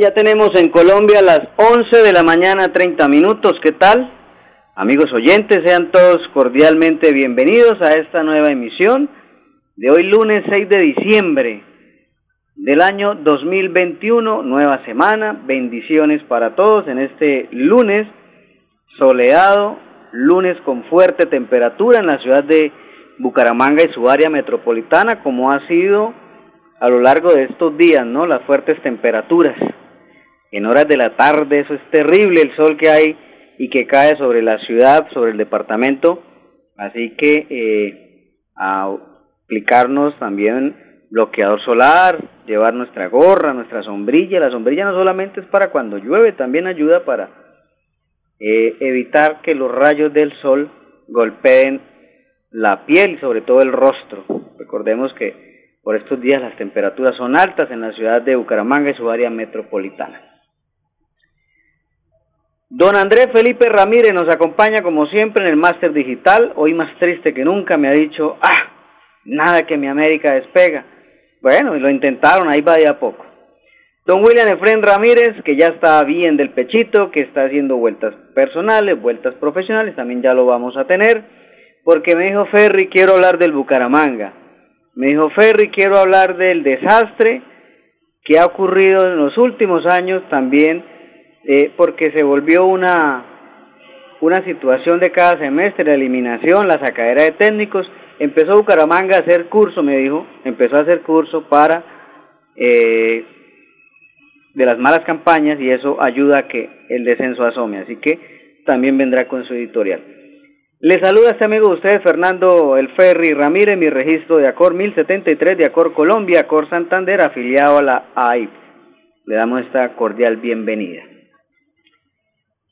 Ya tenemos en Colombia las 11 de la mañana 30 minutos. ¿Qué tal? Amigos oyentes, sean todos cordialmente bienvenidos a esta nueva emisión de hoy lunes 6 de diciembre del año 2021, nueva semana, bendiciones para todos en este lunes soleado, lunes con fuerte temperatura en la ciudad de Bucaramanga y su área metropolitana, como ha sido a lo largo de estos días, ¿no? Las fuertes temperaturas. En horas de la tarde, eso es terrible, el sol que hay y que cae sobre la ciudad, sobre el departamento. Así que eh, aplicarnos también bloqueador solar, llevar nuestra gorra, nuestra sombrilla. La sombrilla no solamente es para cuando llueve, también ayuda para eh, evitar que los rayos del sol golpeen la piel y sobre todo el rostro. Recordemos que por estos días las temperaturas son altas en la ciudad de Bucaramanga y su área metropolitana. Don Andrés Felipe Ramírez nos acompaña como siempre en el máster digital, hoy más triste que nunca me ha dicho, ah, nada que mi América despega. Bueno, y lo intentaron, ahí va de a poco. Don William Efren Ramírez, que ya está bien del pechito, que está haciendo vueltas personales, vueltas profesionales, también ya lo vamos a tener, porque me dijo Ferry, quiero hablar del Bucaramanga. Me dijo Ferry, quiero hablar del desastre que ha ocurrido en los últimos años también, eh, porque se volvió una, una situación de cada semestre, la eliminación, la sacadera de técnicos. Empezó Bucaramanga a hacer curso, me dijo, empezó a hacer curso para eh, de las malas campañas y eso ayuda a que el descenso asome. Así que también vendrá con su editorial. Le saluda este amigo de ustedes, Fernando El Ferri Ramírez, mi registro de Acor 1073 de Acor Colombia, Acor Santander, afiliado a la AIP. Le damos esta cordial bienvenida.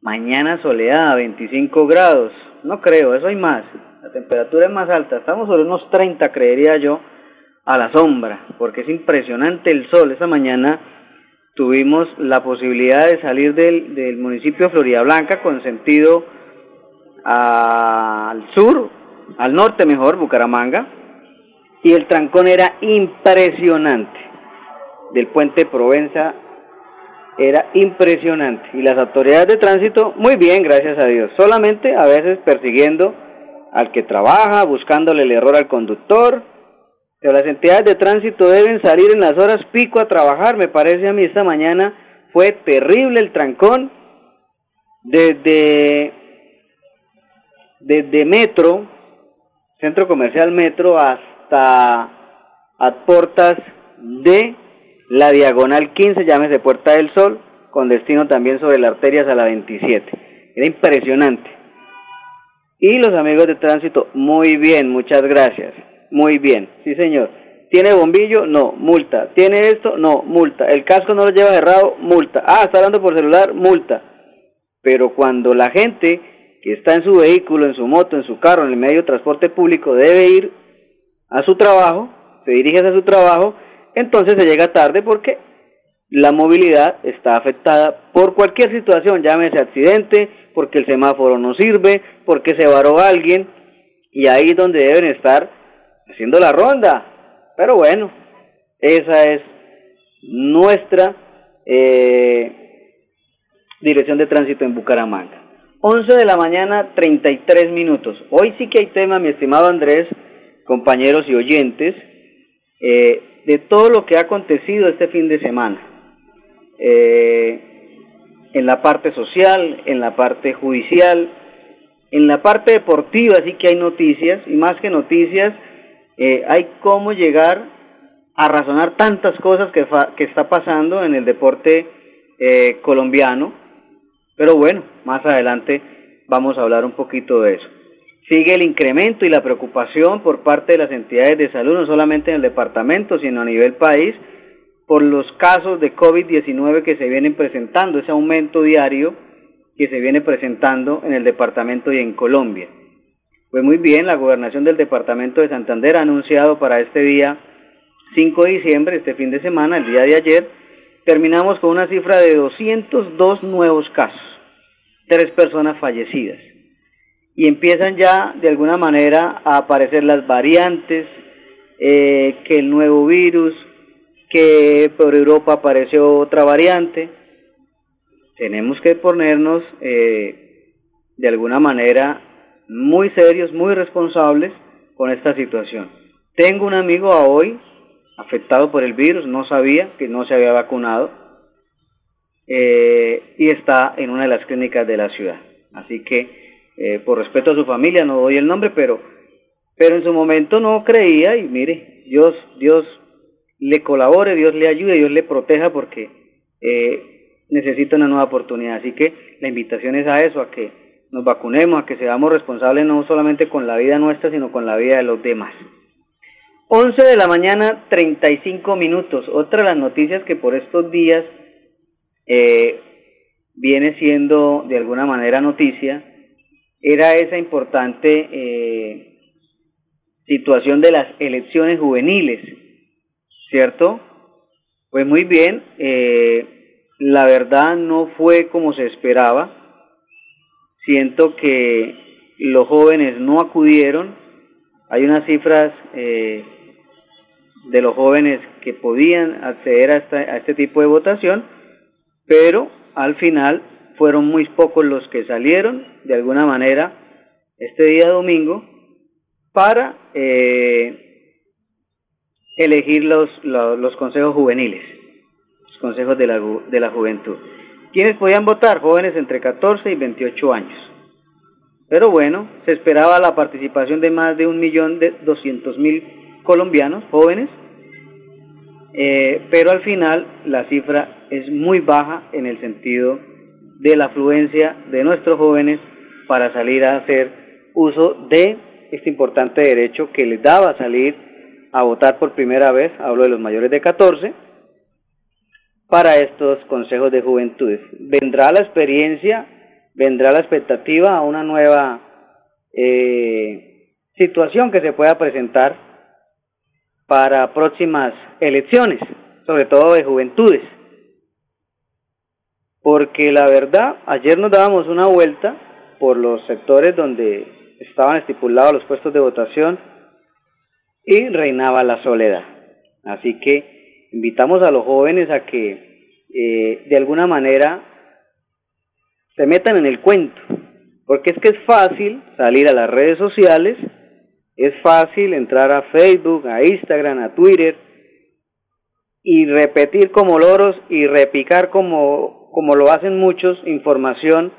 Mañana soleada, 25 grados. No creo, eso hay más. La temperatura es más alta. Estamos sobre unos 30, creería yo, a la sombra, porque es impresionante el sol. Esta mañana tuvimos la posibilidad de salir del, municipio de Florida Blanca con sentido al sur, al norte mejor, Bucaramanga, y el trancón era impresionante. Del puente Provenza era impresionante. Y las autoridades de tránsito, muy bien, gracias a Dios. Solamente a veces persiguiendo al que trabaja, buscándole el error al conductor. Pero las entidades de tránsito deben salir en las horas pico a trabajar. Me parece a mí esta mañana fue terrible el trancón. Desde desde Metro, Centro Comercial Metro, hasta a puertas de la Diagonal 15, llámese Puerta del Sol, con destino también sobre la arteria a la 27. Era impresionante. Y los amigos de tránsito, muy bien, muchas gracias. Muy bien, sí señor. ¿Tiene bombillo? No, multa. ¿Tiene esto? No, multa. ¿El casco no lo lleva cerrado? Multa. Ah, está hablando por celular? Multa. Pero cuando la gente que está en su vehículo, en su moto, en su carro, en el medio de transporte público, debe ir a su trabajo, se dirige a su trabajo, entonces se llega tarde porque la movilidad está afectada por cualquier situación, llámese accidente, porque el semáforo no sirve, porque se varó alguien, y ahí es donde deben estar haciendo la ronda, Pero bueno, esa es nuestra eh, dirección de tránsito en Bucaramanga. 11 de la mañana, 33 minutos. Hoy sí que hay tema, mi estimado Andrés, compañeros y oyentes, eh, de todo lo que ha acontecido este fin de semana. Eh, en la parte social, en la parte judicial, en la parte deportiva sí que hay noticias, y más que noticias, eh, hay cómo llegar a razonar tantas cosas que, que está pasando en el deporte eh, colombiano. Pero bueno, más adelante vamos a hablar un poquito de eso. Sigue el incremento y la preocupación por parte de las entidades de salud, no solamente en el departamento, sino a nivel país, por los casos de COVID-19 que se vienen presentando, ese aumento diario que se viene presentando en el departamento y en Colombia. Pues muy bien, la gobernación del departamento de Santander ha anunciado para este día 5 de diciembre, este fin de semana, el día de ayer, terminamos con una cifra de 202 nuevos casos, tres personas fallecidas. Y empiezan ya de alguna manera a aparecer las variantes, eh, que el nuevo virus, que por Europa apareció otra variante. Tenemos que ponernos eh, de alguna manera muy serios, muy responsables con esta situación. Tengo un amigo a hoy afectado por el virus, no sabía que no se había vacunado eh, y está en una de las clínicas de la ciudad. Así que, eh, por respeto a su familia, no doy el nombre, pero, pero en su momento no creía y mire, Dios, Dios le colabore, Dios le ayude, Dios le proteja porque eh, necesita una nueva oportunidad. Así que la invitación es a eso, a que nos vacunemos, a que seamos responsables no solamente con la vida nuestra, sino con la vida de los demás. 11 de la mañana, 35 minutos. Otra de las noticias que por estos días eh, viene siendo de alguna manera noticia era esa importante eh, situación de las elecciones juveniles ¿cierto? Pues muy bien, eh, la verdad no fue como se esperaba. Siento que los jóvenes no acudieron. Hay unas cifras eh, de los jóvenes que podían acceder a, a este tipo de votación, pero al final fueron muy pocos los que salieron de alguna manera este día domingo para eh, elegir los, los, consejos juveniles, los consejos de la, de la juventud. ¿Quiénes podían votar? Jóvenes entre 14 y 28 años. Pero bueno, se esperaba la participación de más de un millón de doscientos mil colombianos jóvenes, eh, pero al final la cifra es muy baja en el sentido de la afluencia de nuestros jóvenes para salir a hacer uso de este importante derecho que les daba salir a votar por primera vez, hablo de los mayores de 14, para estos consejos de juventudes. Vendrá la experiencia, vendrá la expectativa a una nueva eh, situación que se pueda presentar para próximas elecciones, sobre todo de juventudes. Porque la verdad, ayer nos dábamos una vuelta por los sectores donde estaban estipulados los puestos de votación y reinaba la soledad. Así que invitamos a los jóvenes a que eh, de alguna manera se metan en el cuento, porque es que es fácil salir a las redes sociales, es fácil entrar a Facebook, a Instagram, a Twitter y repetir como loros y repicar como, como lo hacen muchos información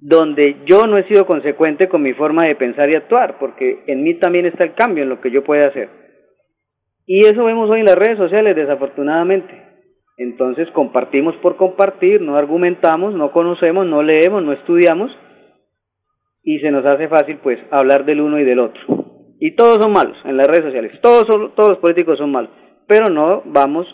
donde yo no he sido consecuente con mi forma de pensar y actuar, porque en mí también está el cambio en lo que yo pueda hacer. Y eso vemos hoy en las redes sociales, desafortunadamente. Entonces compartimos por compartir, no argumentamos, no conocemos, no leemos, no estudiamos, y se nos hace fácil pues hablar del uno y del otro. Y todos son malos en las redes sociales, todos, todos los políticos son malos, pero no vamos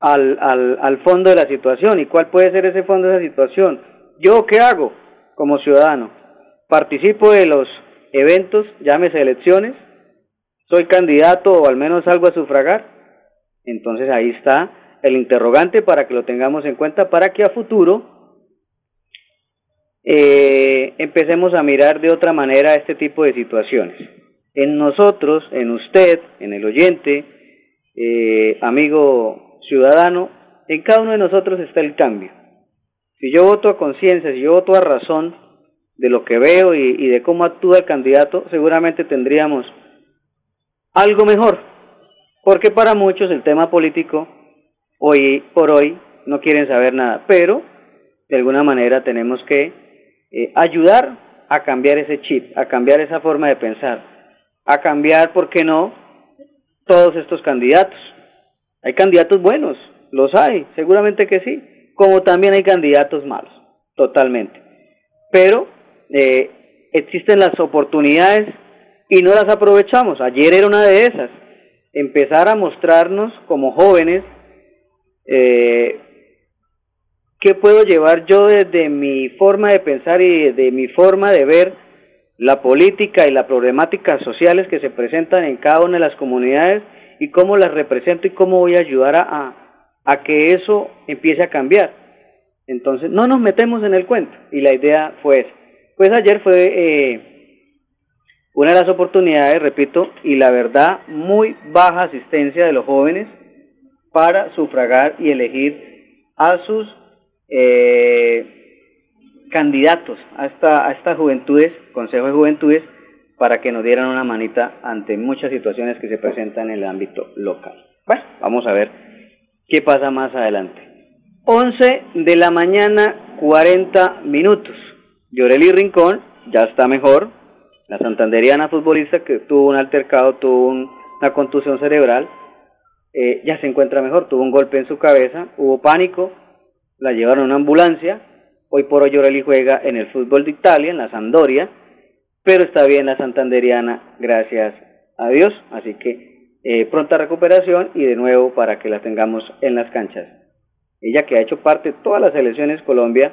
al, al, al fondo de la situación. ¿Y cuál puede ser ese fondo de la situación? ¿Yo qué hago como ciudadano? Participo de los eventos, llámese elecciones, soy candidato o al menos salgo a sufragar. Entonces ahí está el interrogante para que lo tengamos en cuenta para que a futuro eh, empecemos a mirar de otra manera este tipo de situaciones. En nosotros, en usted, en el oyente, eh, amigo ciudadano, en cada uno de nosotros está el cambio. Si yo voto a conciencia, si yo voto a razón de lo que veo y, de cómo actúa el candidato, seguramente tendríamos algo mejor. Porque para muchos el tema político hoy por hoy no quieren saber nada, pero de alguna manera tenemos que eh, ayudar a cambiar ese chip, a cambiar esa forma de pensar, a cambiar, ¿por qué no?, todos estos candidatos. Hay candidatos buenos, los hay, seguramente que sí, como también hay candidatos malos, totalmente. Pero eh, existen las oportunidades y no las aprovechamos. Ayer era una de esas, empezar a mostrarnos como jóvenes eh, ¿Qué puedo llevar yo desde mi forma de pensar y desde mi forma de ver la política y las problemáticas sociales que se presentan en cada una de las comunidades y cómo las represento y cómo voy a ayudar a, a, que eso empiece a cambiar? Entonces, no nos metemos en el cuento y la idea fue esa. Pues ayer fue eh, una de las oportunidades, repito, y la verdad, muy baja asistencia de los jóvenes para sufragar y elegir a sus eh, candidatos a, esta, a estas juventudes, Consejo de Juventudes, para que nos dieran una manita ante muchas situaciones que se presentan en el ámbito local. Bueno, vamos a ver qué pasa más adelante. 11 de la mañana, 40 minutos. Lloreli Rincón ya está mejor. La santanderiana futbolista que tuvo un altercado, tuvo una contusión cerebral, eh, ya se encuentra mejor. Tuvo un golpe en su cabeza, hubo pánico, la llevaron a una ambulancia. Hoy por hoy Oreli juega en el fútbol de Italia, en la Sandoria, pero está bien la santanderiana, gracias a Dios. Así que eh, pronta recuperación y de nuevo para que la tengamos en las canchas. Ella que ha hecho parte de todas las elecciones Colombia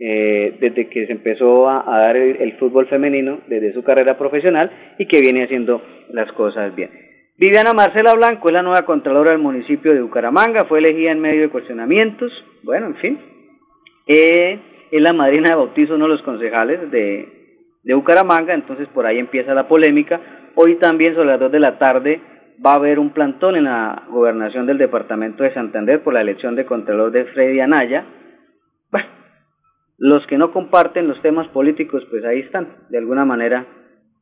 eh, desde que se empezó a, dar el, fútbol femenino, desde su carrera profesional y que viene haciendo las cosas bien. Viviana Marcela Blanco es la nueva Contralora del municipio de Bucaramanga, fue elegida en medio de cuestionamientos, bueno, en fin. Eh, es la madrina de bautizo uno de los concejales de, de Bucaramanga, entonces por ahí empieza la polémica. Hoy también sobre las dos de la tarde va a haber un plantón en la gobernación del departamento de Santander por la elección de Contralor de Freddy Anaya. Bueno, los que no comparten los temas políticos, pues ahí están, de alguna manera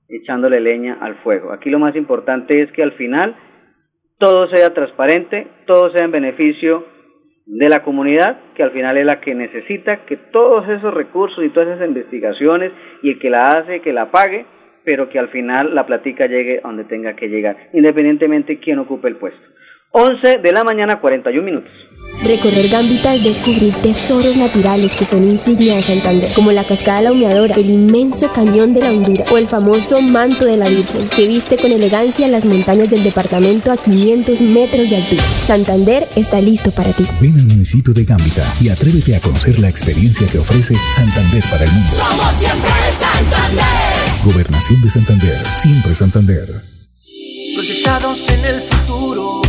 echándole leña al fuego. Aquí lo más importante es que al final todo sea transparente, todo sea en beneficio de la comunidad, que al final es la que necesita que todos esos recursos y todas esas investigaciones y el que la hace, que la pague, pero que al final la platica llegue a donde tenga que llegar, independientemente de quién ocupe el puesto. 11 de la mañana, 41 minutos. Recorrer Gambita es descubrir tesoros naturales que son insignia de Santander, como la cascada La Humeadora, el inmenso cañón de la Hondura o el famoso manto de la Virgen, que viste con elegancia las montañas del departamento a 500 metros de altura. Santander está listo para ti. Ven al municipio de Gambita y atrévete a conocer la experiencia que ofrece Santander para el mundo. Somos siempre Santander. Gobernación de Santander, siempre Santander. Proyectados en el futuro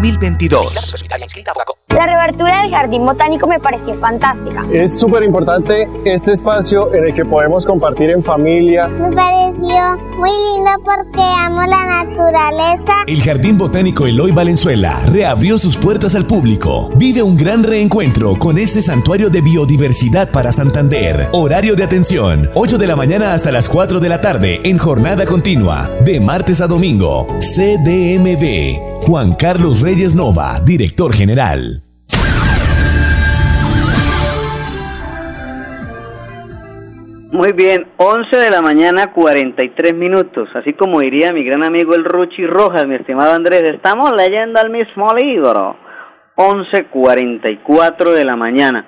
2022. La reabertura del jardín botánico me pareció fantástica. Es súper importante este espacio en el que podemos compartir en familia. Me pareció muy lindo porque amo la naturaleza. El Jardín Botánico Eloy Valenzuela reabrió sus puertas al público. Vive un gran reencuentro con este santuario de biodiversidad para Santander. Horario de atención, 8 de la mañana hasta las 4 de la tarde en jornada continua, de martes a domingo. CDMV. Juan Carlos Reyes Nova, director general. Muy bien, 11 de la mañana, 43 minutos. Así como diría mi gran amigo el Ruchi Rojas, mi estimado Andrés, estamos leyendo el mismo libro. 11.44 de la mañana.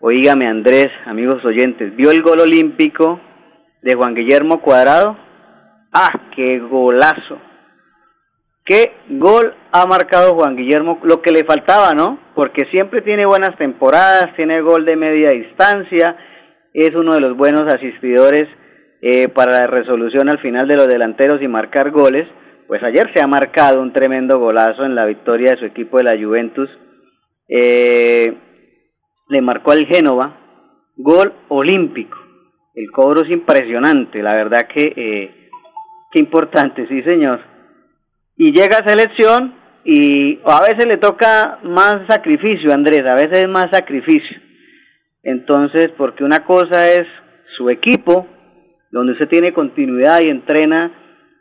Oígame Andrés, amigos oyentes, ¿vio el gol olímpico de Juan Guillermo Cuadrado? ¡Ah, qué golazo! ¿Qué gol ha marcado Juan Guillermo? Lo que le faltaba, ¿no? Porque siempre tiene buenas temporadas, tiene gol de media distancia, es uno de los buenos asistidores eh, para la resolución al final de los delanteros y marcar goles. Pues ayer se ha marcado un tremendo golazo en la victoria de su equipo de la Juventus. Eh, le marcó al Génova gol olímpico. El cobro es impresionante, la verdad que eh, qué importante, sí señor. Y llega a selección y a veces le toca más sacrificio, Andrés, a veces es más sacrificio. Entonces, porque una cosa es su equipo, donde usted tiene continuidad y entrena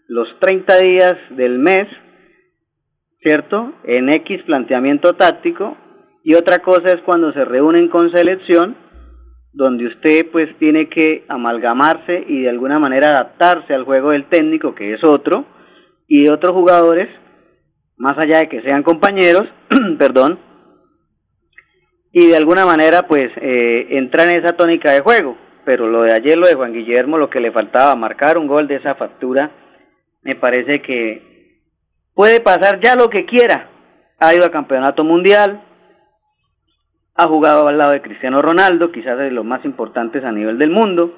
los 30 días del mes, ¿cierto? En X planteamiento táctico, y otra cosa es cuando se reúnen con selección, donde usted pues tiene que amalgamarse y de alguna manera adaptarse al juego del técnico, que es otro, y de otros jugadores, más allá de que sean compañeros, perdón, y de alguna manera pues eh, entra en esa tónica de juego. Pero lo de ayer, lo de Juan Guillermo, lo que le faltaba, marcar un gol de esa factura, me parece que puede pasar ya lo que quiera. Ha ido a campeonato mundial, ha jugado al lado de Cristiano Ronaldo, quizás de los más importantes a nivel del mundo,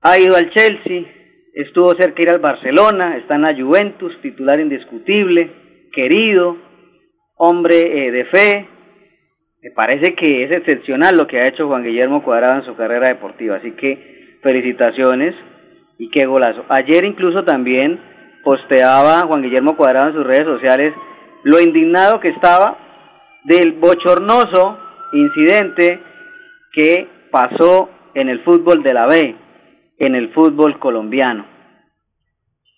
ha ido al Chelsea, estuvo cerca de ir al Barcelona, está en la Juventus, titular indiscutible, querido, hombre eh, de fe, me parece que es excepcional lo que ha hecho Juan Guillermo Cuadrado en su carrera deportiva, así que felicitaciones y qué golazo. Ayer incluso también posteaba Juan Guillermo Cuadrado en sus redes sociales lo indignado que estaba del bochornoso incidente que pasó en el fútbol de la B, en el fútbol colombiano.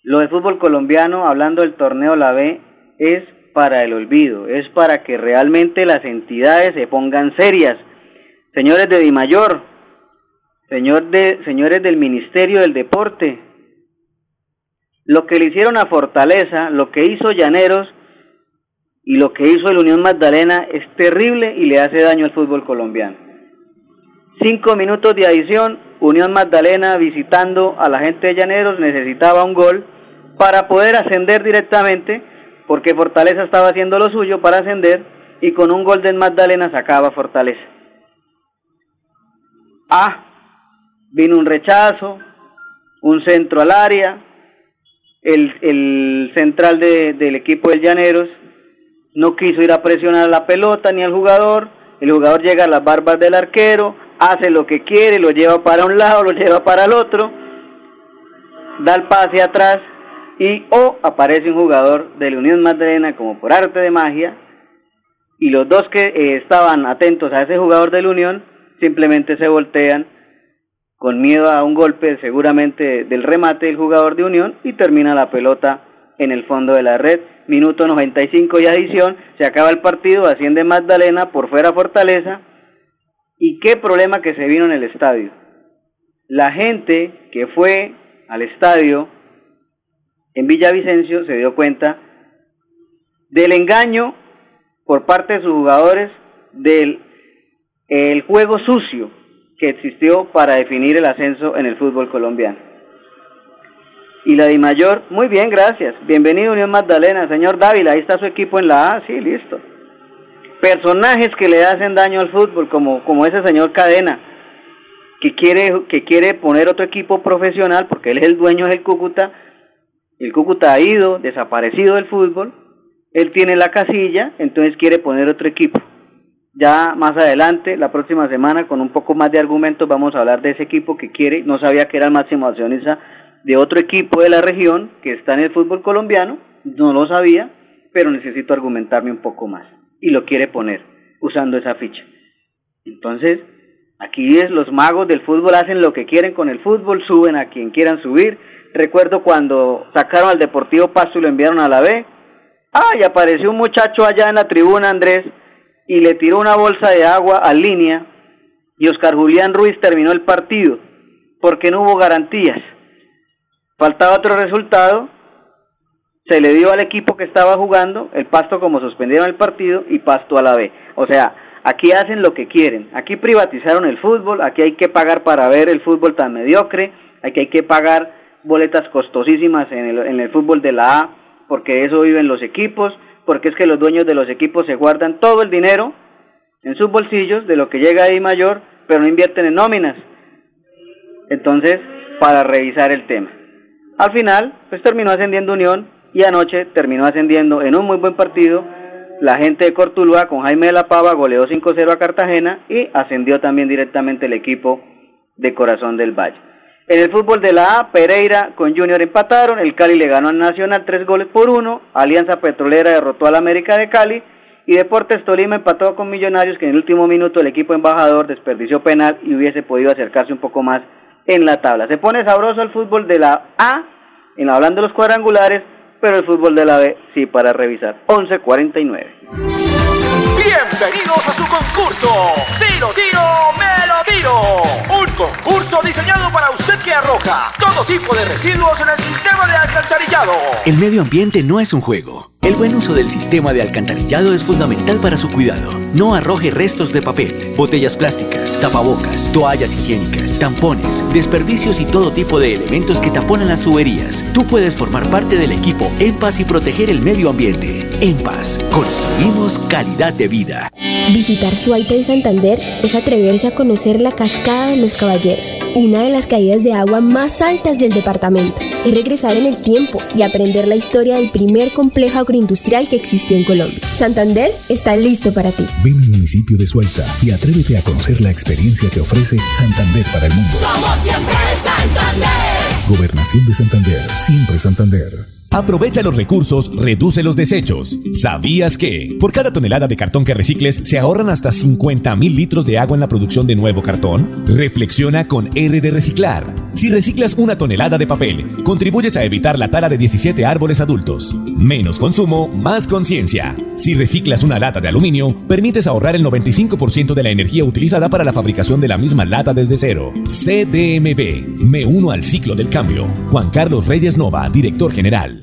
Lo del fútbol colombiano, hablando del torneo la B, es para el olvido, es para que realmente las entidades se pongan serias. Señores de Dimayor, señor de, señores del Ministerio del Deporte, lo que le hicieron a Fortaleza, lo que hizo Llaneros y lo que hizo el Unión Magdalena es terrible y le hace daño al fútbol colombiano. Cinco minutos de adición, Unión Magdalena visitando a la gente de Llaneros necesitaba un gol para poder ascender directamente porque Fortaleza estaba haciendo lo suyo para ascender y con un gol de Magdalena sacaba Fortaleza. Ah, vino un rechazo, un centro al área, el, el central de, del equipo del Llaneros no quiso ir a presionar la pelota ni al jugador, el jugador llega a las barbas del arquero, hace lo que quiere, lo lleva para un lado, lo lleva para el otro, da el pase atrás y o aparece un jugador de la Unión Magdalena como por arte de magia y los dos que eh, estaban atentos a ese jugador de la Unión simplemente se voltean con miedo a un golpe seguramente del remate del jugador de Unión y termina la pelota en el fondo de la red. Minuto 95 y adición, se acaba el partido, asciende Magdalena por fuera Fortaleza. ¿Y qué problema que se vino en el estadio? La gente que fue al estadio en Villavicencio se dio cuenta del engaño por parte de sus jugadores del el juego sucio que existió para definir el ascenso en el fútbol colombiano. Y la de mayor, muy bien, gracias. Bienvenido Unión Magdalena, señor Dávila, ahí está su equipo en la A, sí, listo. Personajes que le hacen daño al fútbol, como, como ese señor Cadena, que quiere, que quiere poner otro equipo profesional, porque él es el dueño del Cúcuta, el Cúcuta ha ido, desaparecido del fútbol, él tiene la casilla, entonces quiere poner otro equipo. Ya más adelante, la próxima semana, con un poco más de argumentos, vamos a hablar de ese equipo que quiere, no sabía que era el máximo accionista de otro equipo de la región que está en el fútbol colombiano, no lo sabía, pero necesito argumentarme un poco más. Y lo quiere poner, usando esa ficha. Entonces, aquí es los magos del fútbol hacen lo que quieren con el fútbol, suben a quien quieran subir. Recuerdo cuando sacaron al Deportivo Pasto y lo enviaron a la B. ¡Ay! Apareció un muchacho allá en la tribuna, Andrés, y le tiró una bolsa de agua a línea y Oscar Julián Ruiz terminó el partido porque no hubo garantías. Faltaba otro resultado, se le dio al equipo que estaba jugando el pasto como suspendieron el partido y pasto a la B. O sea, aquí hacen lo que quieren. Aquí privatizaron el fútbol, aquí hay que pagar para ver el fútbol tan mediocre, aquí hay que pagar boletas costosísimas en el, en el fútbol de la A, porque eso viven los equipos, porque es que los dueños de los equipos se guardan todo el dinero en sus bolsillos de lo que llega ahí mayor, pero no invierten en nóminas. Entonces, para revisar el tema. Al final, pues terminó ascendiendo Unión y anoche terminó ascendiendo en un muy buen partido la gente de Cortuluá con Jaime de la Pava goleó 5-0 a Cartagena y ascendió también directamente el equipo de Corazón del Valle. En el fútbol de la A, Pereira con Junior empataron, el Cali le ganó al Nacional tres goles por uno, Alianza Petrolera derrotó al América de Cali y Deportes Tolima empató con Millonarios que en el último minuto el equipo embajador desperdició penal y hubiese podido acercarse un poco más en la tabla. Se pone sabroso el fútbol de la A, en hablando de los cuadrangulares, pero el fútbol de la B sí para revisar. 11.49. Bienvenidos a su concurso. Si lo tiro, me lo tiro. Un concurso diseñado para usted que arroja todo tipo de residuos en el sistema de alcantarillado. El medio ambiente no es un juego. El buen uso del sistema de alcantarillado es fundamental para su cuidado. No arroje restos de papel, botellas plásticas, tapabocas, toallas higiénicas, tampones, desperdicios y todo tipo de elementos que taponan las tuberías. Tú puedes formar parte del equipo En Paz y proteger el medio ambiente. En Paz, construimos calidad de vida. Visitar Suaita en Santander es atreverse a conocer la cascada de los caballeros, una de las caídas de agua más altas del departamento. Es regresar en el tiempo y aprender la historia del primer complejo agroindustrial que existió en Colombia. Santander está listo para ti. Ven al municipio de Suelta y atrévete a conocer la experiencia que ofrece Santander para el mundo. Somos siempre Santander. Gobernación de Santander, siempre Santander. Aprovecha los recursos, reduce los desechos. ¿Sabías que? Por cada tonelada de cartón que recicles, se ahorran hasta 50 mil litros de agua en la producción de nuevo cartón? Reflexiona con R de Reciclar. Si reciclas una tonelada de papel, contribuyes a evitar la tala de 17 árboles adultos. Menos consumo, más conciencia. Si reciclas una lata de aluminio, permites ahorrar el 95% de la energía utilizada para la fabricación de la misma lata desde cero. CDMB. Me uno al ciclo del cambio. Juan Carlos Reyes Nova, director general.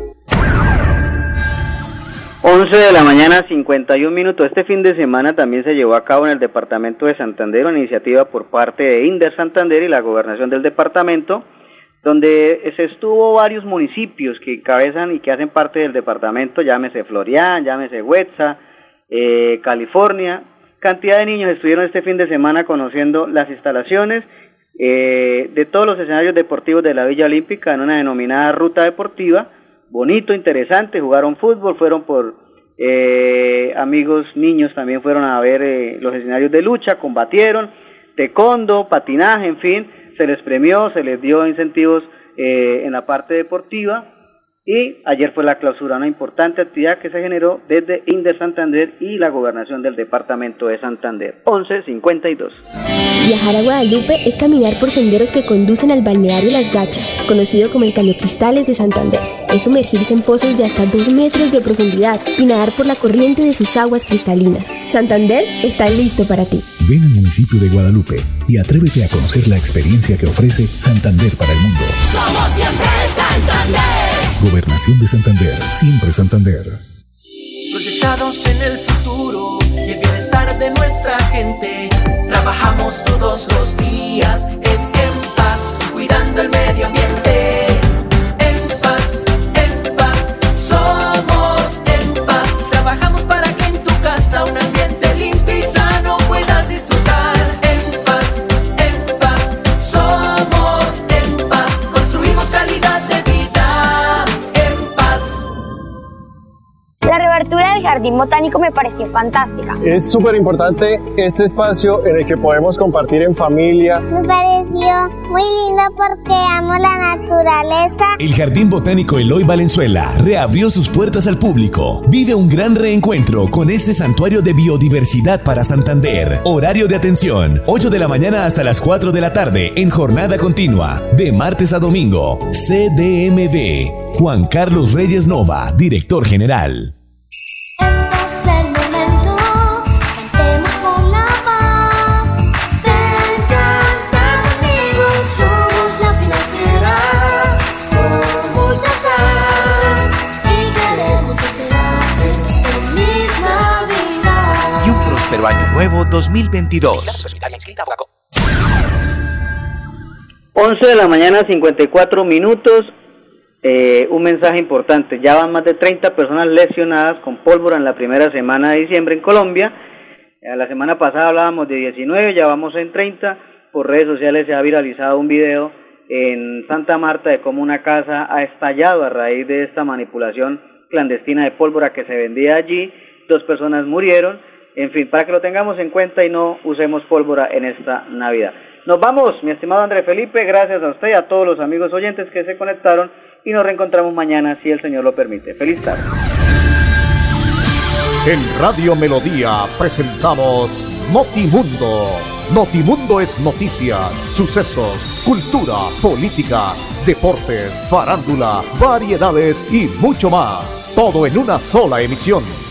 11 de la mañana, 51 minutos. Este fin de semana también se llevó a cabo en el departamento de Santander una iniciativa por parte de Inder Santander y la gobernación del departamento, donde se estuvo varios municipios que encabezan y que hacen parte del departamento, llámese Florian, llámese Huetza, eh, California. Cantidad de niños estuvieron este fin de semana conociendo las instalaciones eh, de todos los escenarios deportivos de la Villa Olímpica en una denominada ruta deportiva bonito, interesante, jugaron fútbol, fueron por eh, amigos niños, también fueron a ver eh, los escenarios de lucha, combatieron, taekwondo, patinaje, en fin, se les premió, se les dio incentivos eh, en la parte deportiva y ayer fue la clausura, una importante actividad que se generó desde Inder Santander y la gobernación del departamento de Santander. 1152. Viajar a Guadalupe es caminar por senderos que conducen al balneario Las Gachas, conocido como el Caño Cristales de Santander. Es sumergirse en pozos de hasta 2 metros de profundidad y nadar por la corriente de sus aguas cristalinas. Santander está listo para ti. Ven al municipio de Guadalupe y atrévete a conocer la experiencia que ofrece Santander para el mundo. Somos siempre Santander. Gobernación de Santander, siempre Santander. Proyectados en el futuro y el bienestar de nuestra gente. Trabajamos todos los días en, en paz, cuidando el medio ambiente. Jardín botánico me pareció fantástica. Es súper importante este espacio en el que podemos compartir en familia. Me pareció muy lindo porque amo la naturaleza. El Jardín Botánico Eloy Valenzuela reabrió sus puertas al público. Vive un gran reencuentro con este santuario de biodiversidad para Santander. Horario de atención, 8 de la mañana hasta las 4 de la tarde en jornada continua, de martes a domingo. CDMV. Juan Carlos Reyes Nova, director general. Nuevo 2022. 11 de la mañana, 54 minutos. Eh, un mensaje importante. Ya van más de 30 personas lesionadas con pólvora en la primera semana de diciembre en Colombia. Eh, la semana pasada hablábamos de 19, ya vamos en 30. Por redes sociales se ha viralizado un video en Santa Marta de cómo una casa ha estallado a raíz de esta manipulación clandestina de pólvora que se vendía allí. Dos personas murieron. En fin, para que lo tengamos en cuenta y no usemos pólvora en esta Navidad. Nos vamos, mi estimado André Felipe, gracias a usted y a todos los amigos oyentes que se conectaron y nos reencontramos mañana si el Señor lo permite. Feliz tarde. En Radio Melodía presentamos Notimundo. Notimundo es noticias, sucesos, cultura, política, deportes, farándula, variedades y mucho más. Todo en una sola emisión.